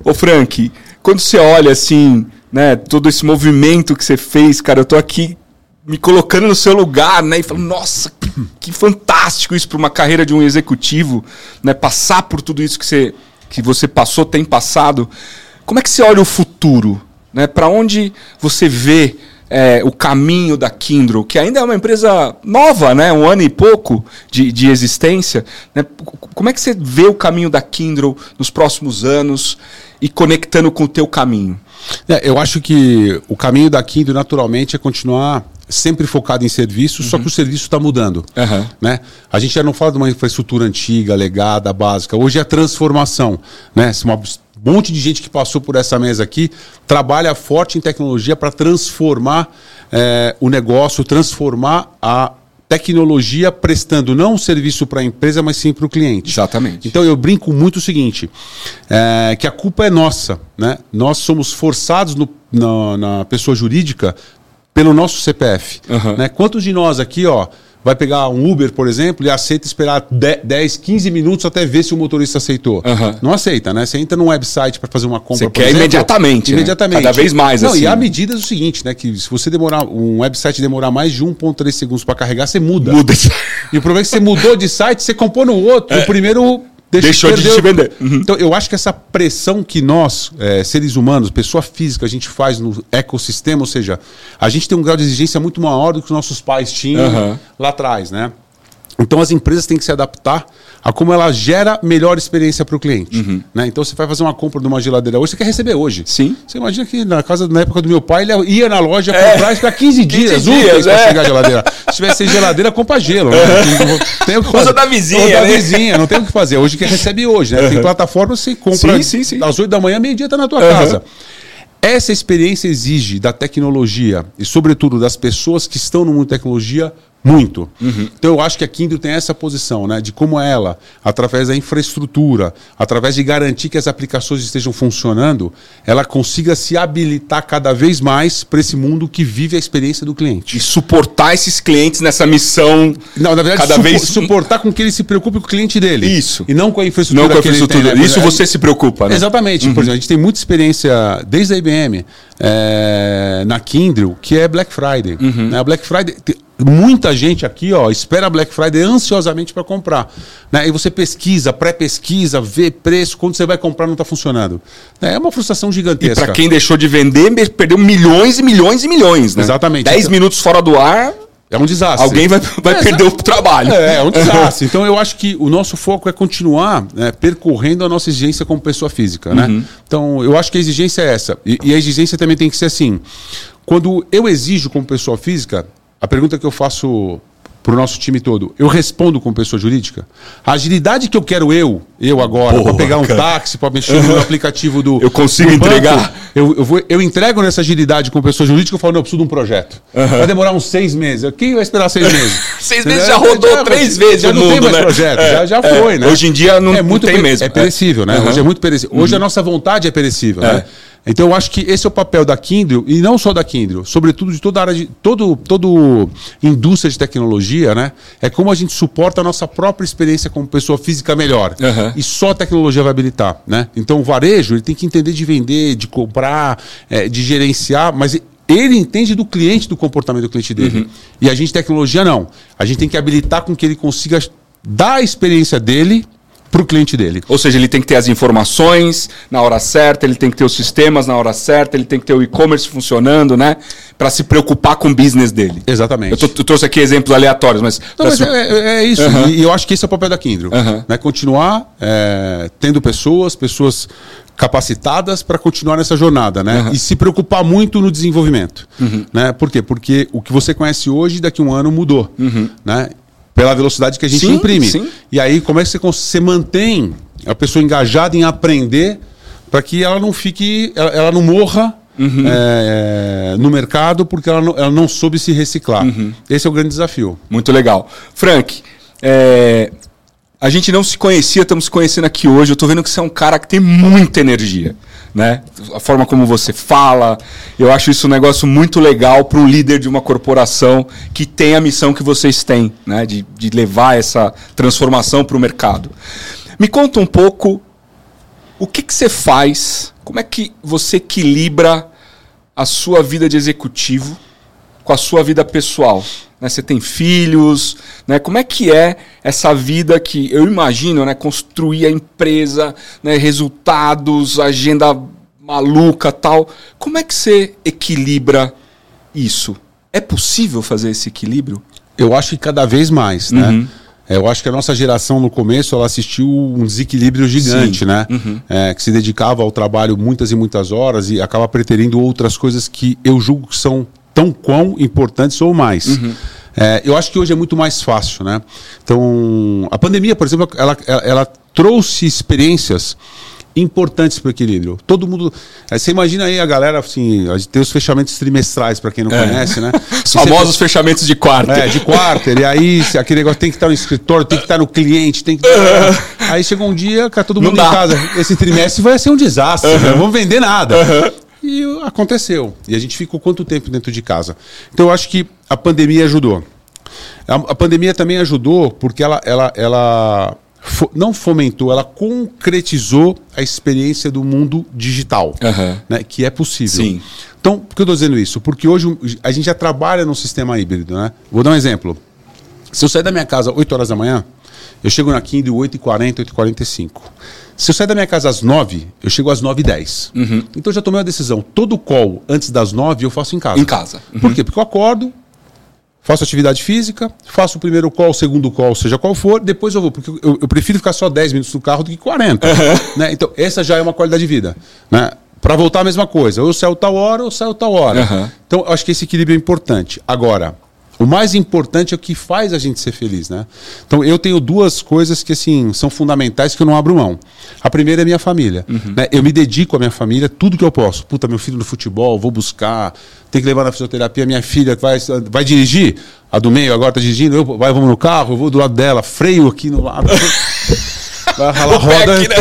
Ô Frank, quando você olha assim, né, todo esse movimento que você fez, cara, eu tô aqui me colocando no seu lugar, né, e falando, nossa, que, que fantástico isso para uma carreira de um executivo, né, passar por tudo isso que você que você passou, tem passado. Como é que você olha o futuro, né? Para onde você vê é, o caminho da Kindle, que ainda é uma empresa nova, né? um ano e pouco de, de existência. Né? Como é que você vê o caminho da Kindle nos próximos anos e conectando com o teu caminho? É, eu acho que o caminho da Kindle, naturalmente, é continuar sempre focado em serviço, uhum. só que o serviço está mudando. Uhum. Né? A gente já não fala de uma infraestrutura antiga, legada, básica. Hoje é a transformação. Né? Uma um monte de gente que passou por essa mesa aqui trabalha forte em tecnologia para transformar é, o negócio, transformar a tecnologia prestando não um serviço para a empresa, mas sim para o cliente. Exatamente. Então eu brinco muito o seguinte, é, que a culpa é nossa, né? Nós somos forçados no, na, na pessoa jurídica pelo nosso CPF. Uhum. Né? Quantos de nós aqui, ó, vai pegar um Uber, por exemplo, e aceita esperar 10, 15 minutos até ver se o motorista aceitou. Uhum. Não aceita, né? Você entra num website para fazer uma compra, Você quer exemplo, imediatamente, né? imediatamente. Né? Cada vez mais, Não, assim. e há medidas o seguinte, né? Que se você demorar, um website demorar mais de 1.3 segundos para carregar, você muda. Muda. E o problema é que você mudou de site, você comprou no outro, é. o primeiro Deixou de te vender. Uhum. Então, eu acho que essa pressão que nós, é, seres humanos, pessoa física, a gente faz no ecossistema, ou seja, a gente tem um grau de exigência muito maior do que os nossos pais tinham uhum. lá atrás, né? Então as empresas têm que se adaptar a como ela gera melhor experiência para o cliente. Uhum. Né? Então você vai fazer uma compra de uma geladeira hoje, você quer receber hoje. Sim. Você imagina que na casa, na época do meu pai, ele ia na loja é. comprar para 15 dias, 15 dias é. para chegar a geladeira. Se tivesse geladeira, compra gelo. Né? Tem o que fazer. Usa da vizinha. Usa da né? vizinha, não tem o que fazer. Hoje que recebe hoje, né? Uhum. Tem plataforma, você compra sim, sim, sim. às 8 da manhã, meio-dia está na tua uhum. casa. Essa experiência exige da tecnologia e, sobretudo, das pessoas que estão no mundo de tecnologia Muito. Uhum. Então eu acho que a Kindle tem essa posição, né? De como ela, através da infraestrutura, através de garantir que as aplicações estejam funcionando, ela consiga se habilitar cada vez mais para esse mundo que vive a experiência do cliente. E suportar esses clientes nessa missão. Não, na verdade, cada supo vez suportar com que ele se preocupe com o cliente dele. Isso. E não com a infraestrutura. Não com a infraestrutura. Tem, né? Isso você se preocupa, né? Exatamente. Uhum. Por exemplo, a gente tem muita experiência desde a IBM é, na Kindle, que é Black Friday. Uhum. Né? A Black Friday muita gente aqui ó espera Black Friday ansiosamente para comprar né? e você pesquisa pré-pesquisa vê preço quando você vai comprar não está funcionando é uma frustração gigantesca e para quem deixou de vender perdeu milhões e milhões e milhões né? exatamente 10 então, minutos fora do ar é um desastre. Alguém vai, vai é, perder o trabalho. É, é um desastre. então eu acho que o nosso foco é continuar né, percorrendo a nossa exigência como pessoa física. Né? Uhum. Então eu acho que a exigência é essa. E, e a exigência também tem que ser assim. Quando eu exijo como pessoa física, a pergunta que eu faço para o nosso time todo, eu respondo com pessoa jurídica? A agilidade que eu quero eu, eu agora, para pegar um cara. táxi, para mexer uhum. no aplicativo do. Eu consigo do entregar. Banco, eu, eu, vou, eu entrego nessa agilidade com pessoa jurídica, eu falo, não, eu preciso de um projeto. Uhum. Vai demorar uns seis meses. Quem vai esperar seis meses? seis meses já rodou já, três já, vezes. Já não mundo, tem mais né? projeto, é, já, já é. foi, né? Hoje em dia não, é muito não tem mesmo. É perecível, né? Uhum. Hoje é muito perecível. Hoje a uhum. nossa vontade é perecível, né? Então eu acho que esse é o papel da Kindle, e não só da Kindle, sobretudo de toda a área de. todo, todo indústria de tecnologia, né? É como a gente suporta a nossa própria experiência como pessoa física melhor. Uhum. E só a tecnologia vai habilitar. Né? Então o varejo ele tem que entender de vender, de comprar, é, de gerenciar, mas ele entende do cliente, do comportamento do cliente dele. Uhum. E a gente, tecnologia, não. A gente tem que habilitar com que ele consiga dar a experiência dele para o cliente dele. Ou seja, ele tem que ter as informações na hora certa, ele tem que ter os sistemas na hora certa, ele tem que ter o e-commerce funcionando, né? Para se preocupar com o business dele. Exatamente. Eu, tô, eu trouxe aqui exemplos aleatórios, mas. Não, mas se... é, é, isso. Uhum. E eu acho que esse é o papel da Kindle. Uhum. Né? Continuar é, tendo pessoas, pessoas capacitadas para continuar nessa jornada, né? Uhum. E se preocupar muito no desenvolvimento, uhum. né? Por quê? Porque o que você conhece hoje daqui a um ano mudou, uhum. né? Pela velocidade que a gente sim, imprime. Sim. E aí, como é que você, você mantém a pessoa engajada em aprender para que ela não fique, ela, ela não morra uhum. é, no mercado porque ela não, ela não soube se reciclar. Uhum. Esse é o grande desafio. Muito legal. Frank, é, a gente não se conhecia, estamos se conhecendo aqui hoje. Eu estou vendo que você é um cara que tem muita energia né? A forma como você fala. Eu acho isso um negócio muito legal para o líder de uma corporação que tem a missão que vocês têm, né? De, de levar essa transformação para o mercado. Me conta um pouco o que, que você faz, como é que você equilibra a sua vida de executivo com a sua vida pessoal? Né? Você tem filhos, né? Como é que é essa vida que eu imagino, né? Construir a empresa, né? resultados, agenda maluca, tal. Como é que você equilibra isso? É possível fazer esse equilíbrio? Eu acho que cada vez mais, né? Uhum. É, eu acho que a nossa geração no começo ela assistiu um desequilíbrio gigante, Sim. né? Uhum. É, que se dedicava ao trabalho muitas e muitas horas e acaba preterindo outras coisas que eu julgo que são tão quão importantes ou mais. Uhum. É, eu acho que hoje é muito mais fácil, né? Então, a pandemia, por exemplo, ela, ela, ela trouxe experiências importantes para o equilíbrio. Todo mundo. É, você imagina aí a galera, assim, tem os fechamentos trimestrais, para quem não é. conhece, né? Os famosos você... fechamentos de quarto. É, de quarto. e aí aquele negócio tem que estar no escritório, tem que estar no cliente, tem que. aí chegou um dia, cara, todo mundo em casa. Esse trimestre vai ser um desastre, uhum. não vamos vender nada. Uhum. E aconteceu. E a gente ficou quanto tempo dentro de casa? Então eu acho que a pandemia ajudou. A, a pandemia também ajudou porque ela, ela, ela fo, não fomentou, ela concretizou a experiência do mundo digital, uhum. né, que é possível. Sim. Então, por que eu estou dizendo isso? Porque hoje a gente já trabalha num sistema híbrido. Né? Vou dar um exemplo. Se eu sair da minha casa 8 horas da manhã, eu chego na Kindle 8h40, 8h45. Se eu sair da minha casa às 9, eu chego às 9h10. Uhum. Então eu já tomei uma decisão. Todo call antes das 9 eu faço em casa. Em casa. Uhum. Por quê? Porque eu acordo, faço atividade física, faço o primeiro call, o segundo call, seja qual for, depois eu vou. Porque eu, eu prefiro ficar só 10 minutos no carro do que 40. Uhum. Né? Então, essa já é uma qualidade de vida. Né? Para voltar a mesma coisa. Ou eu saio tal hora, ou eu saio tal hora. Uhum. Então, eu acho que esse equilíbrio é importante. Agora, o mais importante é o que faz a gente ser feliz, né? Então eu tenho duas coisas que assim são fundamentais que eu não abro mão. A primeira é minha família. Uhum. Né? Eu me dedico à minha família, tudo que eu posso. Puta, meu filho no futebol, vou buscar, tem que levar na fisioterapia, minha filha vai, vai dirigir. a do meio agora tá dirigindo, eu, vai, vamos no carro, eu vou do lado dela, freio aqui no lado. Vai ralar a roda. Aqui, né?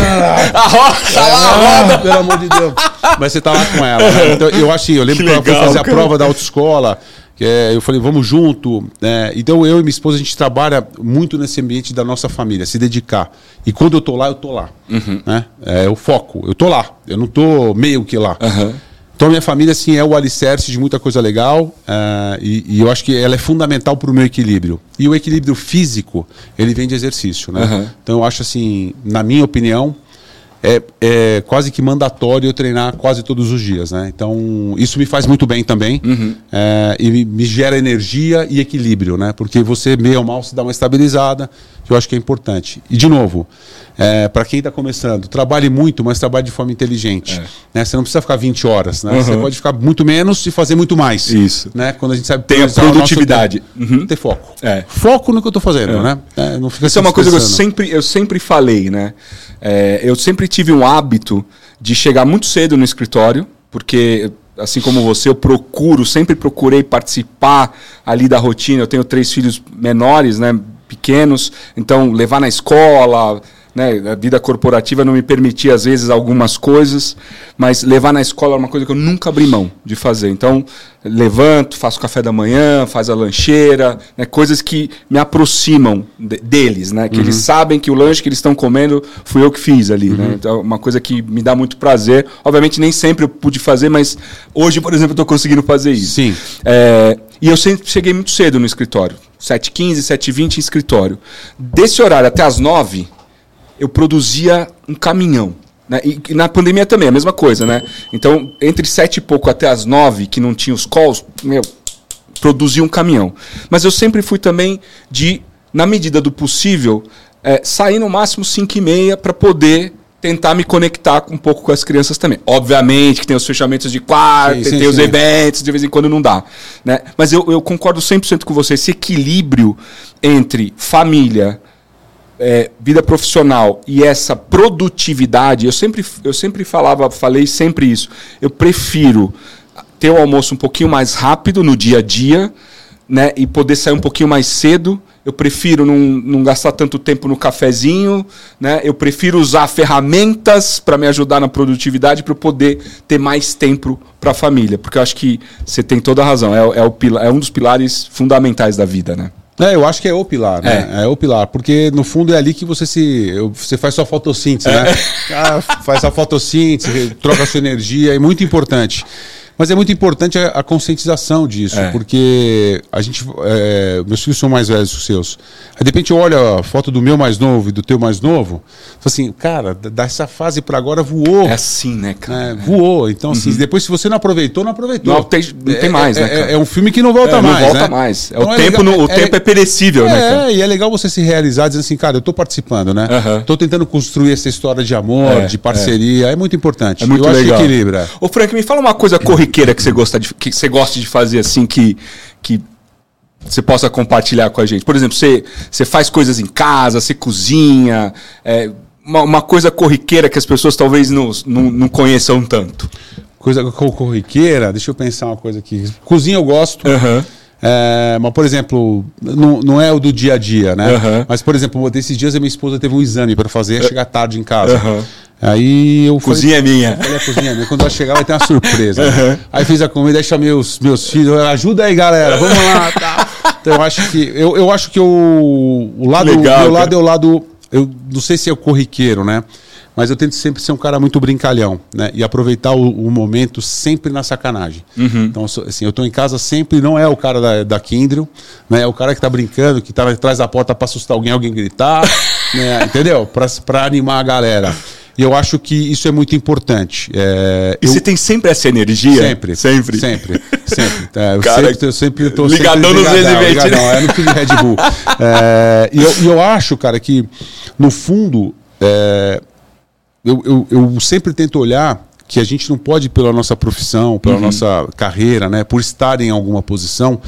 A roda, ralar a roda. Pelo amor de Deus. Mas você tá lá com ela. Né? Então, eu acho, eu lembro Que que ela foi legal, fazer a cara. prova da autoescola. Que é, eu falei, vamos junto. né? então eu e minha esposa, a gente trabalha muito nesse ambiente da nossa família, se dedicar. E quando eu tô lá, eu tô lá. Uhum. Né? É o foco. Eu tô lá. Eu não tô meio que lá. Aham. Então, a minha família, assim, é o alicerce de muita coisa legal eh, e, e eu acho que ela é fundamental para o meu equilíbrio. E o equilíbrio físico, ele vem de exercício, né? Aham. Então, eu acho, assim, na minha opinião, é, é quase que mandatório eu treinar quase todos os dias, né? Então, isso me faz muito bem também eh, e me, me gera energia e equilíbrio, né? Porque você, meio ou mal, se dá uma estabilizada, que eu acho que é importante. E, de novo, para quem está começando, trabalhe muito, mas trabalhe de forma inteligente. né? Você não precisa ficar 20 horas, né? Você Uhum. pode ficar muito menos e fazer muito mais. Isso. Né? Quando a gente sabe Tem a nosso produtividade. Uhum. Ter foco. É. Foco no que eu estou fazendo, né? É, não fica Isso é uma coisa que eu sempre, eu sempre falei, né? É, eu sempre tive um hábito de chegar muito cedo no escritório, porque, assim como você, eu procuro, sempre procurei participar ali da rotina. Eu tenho três filhos menores, né? Pequenos, então levar na escola, né, a vida corporativa não me permitia às vezes algumas coisas, mas levar na escola era uma coisa que eu nunca abri mão de fazer. Então, levanto, faço café da manhã, faz a lancheira, né, coisas que me aproximam de- deles, né, que eles sabem que o lanche que eles estão comendo fui eu que fiz ali, né? Então, uma coisa que me dá muito prazer. Obviamente nem sempre eu pude fazer, mas hoje, por exemplo, eu estou conseguindo fazer isso. Sim. É, e eu sempre cheguei muito cedo no escritório. 7h15, 7h20 em escritório. Desse horário até as 9 eu produzia um caminhão. Né? E, e na pandemia também, a mesma coisa, né? Então, entre sete e pouco até as nove, que não tinha os calls, meu, produzia um caminhão. Mas eu sempre fui também de, na medida do possível, eh, sair no máximo 5 e meia para poder tentar me conectar um pouco com as crianças também. Obviamente que tem os fechamentos de quarto, Sim, sim, tem os sim. eventos, de vez em quando não dá. Né? Mas eu, eu concordo 100% com você. Esse equilíbrio entre família, é, vida profissional e essa produtividade, eu sempre, eu sempre falava, falei sempre isso. Eu prefiro ter o almoço um pouquinho mais rápido no dia a dia, né? E poder sair um pouquinho mais cedo. Eu prefiro não, não gastar tanto tempo no cafezinho, né? Eu prefiro usar ferramentas para me ajudar na produtividade para eu poder ter mais tempo para a família, porque eu acho que você tem toda a razão. É, é, o é um dos pilares fundamentais da vida, né? É, eu acho que é o pilar, né? É. o pilar, porque no fundo é ali que você se. Você faz sua fotossíntese, né? Ah, faz a fotossíntese, troca sua energia, é muito importante. Mas é muito importante a, a conscientização disso, É. porque a gente. é, meus filhos são mais velhos que os seus. Aí de repente eu olho a foto do meu mais novo e do teu mais novo, falo assim, cara, dessa fase para agora voou. É assim, né, cara? né? Voou. Então, assim, depois se você não aproveitou, não aproveitou. Não tem- não tem É- mais, é, né, é- cara? É um filme que não volta É, mais. não volta né? mais. É Então o tempo, legal- no- o tempo é perecível, né, é, cara? e é legal você se realizar dizendo assim, cara, eu tô participando, né? Aham. Tô tentando construir essa história de amor, É, de parceria. É. muito importante. É muito eu legal. acho que equilibra. Ô, Frank, me fala uma coisa corriqueira que você gosta de, que você gosta de fazer assim, que, que você possa compartilhar com a gente. Por exemplo, você, você faz coisas em casa, você cozinha, é, uma, uma coisa corriqueira que as pessoas talvez não, não, não conheçam tanto. Coisa co- corriqueira, deixa eu pensar uma coisa aqui. Cozinha eu gosto. Aham. É, mas, por exemplo, não, não é o do dia a dia, né? Aham. Mas, por exemplo, desses dias a minha esposa teve um exame para fazer, ia chegar tarde em casa. Aham. Aí eu falei, Cozinha é minha. Olha a cozinha minha. Quando ela chegar, vai ter uma surpresa. né? Aí fiz a comida, aí chamei os meus filhos. Ajuda aí, galera. Vamos lá. Tá. Então eu acho que. Eu, eu acho que o, o lado. Legal, meu lado é o lado. Eu não sei se é o corriqueiro, né? Mas eu tento sempre ser um cara muito brincalhão, né? E aproveitar o, o momento sempre na sacanagem. Uhum. Então, assim, eu tô em casa sempre, não é o cara da, da Kindle, né? É o cara que tá brincando, que tá atrás da porta para assustar alguém, alguém gritar, né? Entendeu? Pra, pra animar a galera. E eu acho que isso é muito importante. É, E eu- você tem sempre essa energia? Sempre. Sempre. Sempre. Sempre. É, eu, Cara, sempre eu sempre tô ligadão sempre nos ligadão, 220, ligadão, né? É no filme Red Bull. É, e eu, e eu acho, cara, que no fundo é, eu, eu, eu sempre tento olhar que a gente não pode, pela nossa profissão, pela nossa carreira, né, por estar em alguma posição,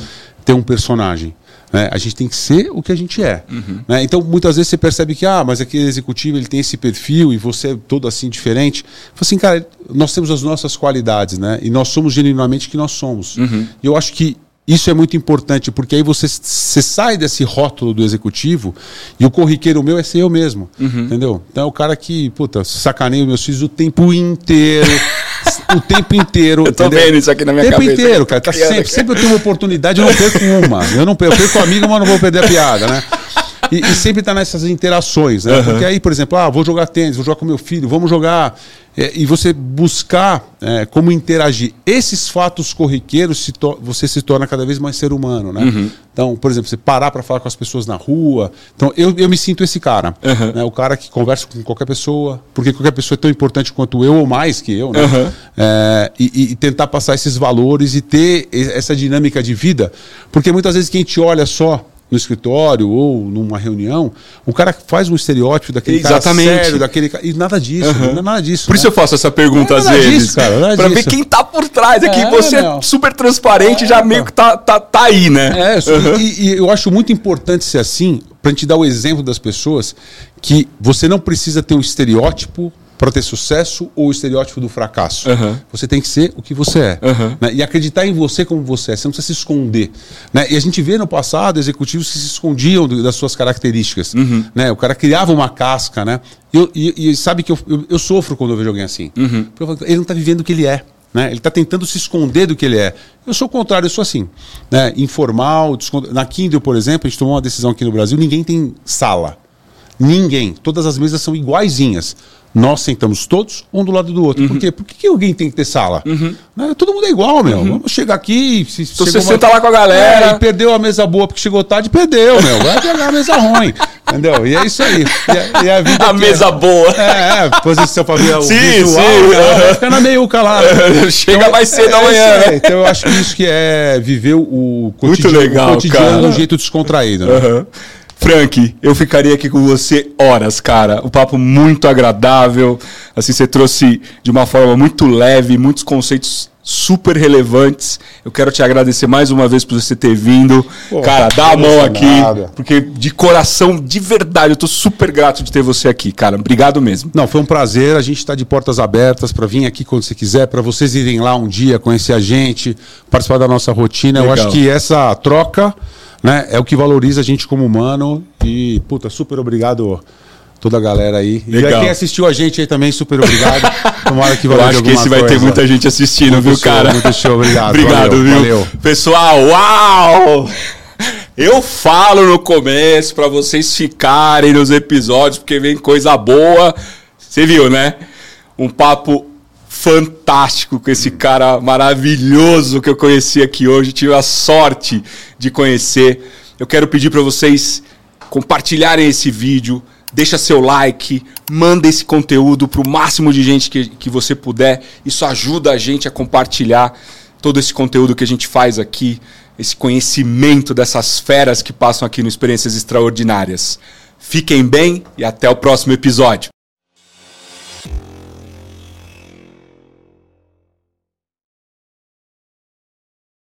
ter um personagem. né? A gente tem que ser o que a gente é. né? Então, muitas vezes você percebe que, ah, mas aquele executivo ele tem esse perfil e você é todo assim diferente. Fala assim, cara, nós temos as nossas qualidades, né? E nós somos genuinamente o que nós somos. E eu acho que Isso é muito importante, porque aí você, você sai desse rótulo do executivo e o corriqueiro meu é ser eu mesmo. Uhum. Entendeu? Então é o cara que, puta, sacaneia meus filhos o tempo inteiro. o tempo inteiro. Eu tô entendeu? vendo isso aqui na minha tempo cabeça. O tempo inteiro, cara. Tá sempre, sempre eu tenho uma oportunidade, eu não perco uma. Eu não perco, eu perco amigo, mas não vou perder a piada, né? E, e, sempre tá nessas interações, né? Uhum. Porque aí, por exemplo, ah, vou jogar tênis, vou jogar com meu filho, vamos jogar. É, e você buscar é, como interagir. Esses fatos corriqueiros, se você se torna cada vez mais ser humano, né? Uhum. Então, por exemplo, você parar para falar com as pessoas na rua. Então, eu, eu me sinto esse cara. Uhum. Né? O cara que conversa com qualquer pessoa, porque qualquer pessoa é tão importante quanto eu ou mais que eu, né? Uhum. É, e, e, tentar passar esses valores e ter essa dinâmica de vida. Porque muitas vezes quem te olha só no escritório ou numa reunião, o cara faz um estereótipo daquele Exatamente. cara sério, daquele cara, e nada disso, uhum. não é nada disso. Por né? isso eu faço essa pergunta às vezes, disso, cara, para ver quem tá por trás, é, que é, você é super transparente, é, já meio que tá, tá, tá aí, né? É, uhum. e, e, eu acho muito importante ser assim, pra gente dar o exemplo das pessoas que você não precisa ter um estereótipo para ter sucesso ou o estereótipo do fracasso. Uhum. Você tem que ser o que você é. Uhum. Né? E acreditar em você como você é. Você não precisa se esconder. Né? E a gente vê no passado executivos que se escondiam das suas características. Uhum. Né? O cara criava uma casca. Né? E, e, e sabe que eu, eu, eu, sofro quando eu vejo alguém assim. Uhum. Ele não está vivendo o que ele é. Né? Ele está tentando se esconder do que ele é. Eu sou o contrário, eu sou assim. Né? Informal, na Kindle, por exemplo, a gente tomou uma decisão aqui no Brasil, ninguém tem sala. Ninguém. Todas as mesas são iguaizinhas. Nós sentamos todos um do lado do outro. Uhum. Por quê? Por que, que alguém tem que ter sala? Uhum. Né? Todo mundo é igual, meu. Uhum. Vamos chegar aqui. Se, então você uma... senta lá com a galera. É, e perdeu a mesa boa porque chegou tarde, perdeu, meu. Vai pegar a mesa ruim. Entendeu? E é isso aí. E a, e a, vida a mesa é... boa. É, é, posição pra ver o sim, visual. Sim, né? Fica na meiuca lá. Chega então, mais cedo é, amanhã. Né? Então eu acho que isso que é viver o cotidiano, Muito legal, o cotidiano de um jeito descontraído. Né? Frank, eu ficaria aqui com você horas, cara. O um papo muito agradável. Assim, você trouxe de uma forma muito leve, muitos conceitos super relevantes. Eu quero te agradecer mais uma vez por você ter vindo. Pô, cara, dá a mão aqui, nada. porque de coração, de verdade, eu tô super grato de ter você aqui, cara. Obrigado mesmo. Não, foi um prazer. A gente está de portas abertas para vir aqui quando você quiser, para vocês irem lá um dia, conhecer a gente, participar da nossa rotina. Legal. Eu acho que essa troca né? É o que valoriza a gente como humano. E, puta, super obrigado toda a galera aí. Legal. E quem assistiu a gente aí também, super obrigado. Tomara que valeu Eu acho que esse vai ter muita gente assistindo, muito viu, show, cara? Muito show, obrigado. obrigado, valeu, viu? Valeu. Pessoal, uau! Eu falo no começo para vocês ficarem nos episódios, porque vem coisa boa. Você viu, né? Um papo fantástico com esse cara maravilhoso que eu conheci aqui hoje. Tive a sorte de conhecer. Eu quero pedir para vocês compartilharem esse vídeo, deixa seu like, manda esse conteúdo para o máximo de gente que, que você puder. Isso ajuda a gente a compartilhar todo esse conteúdo que a gente faz aqui, esse conhecimento dessas feras que passam aqui no Experiências Extraordinárias. Fiquem bem e até o próximo episódio.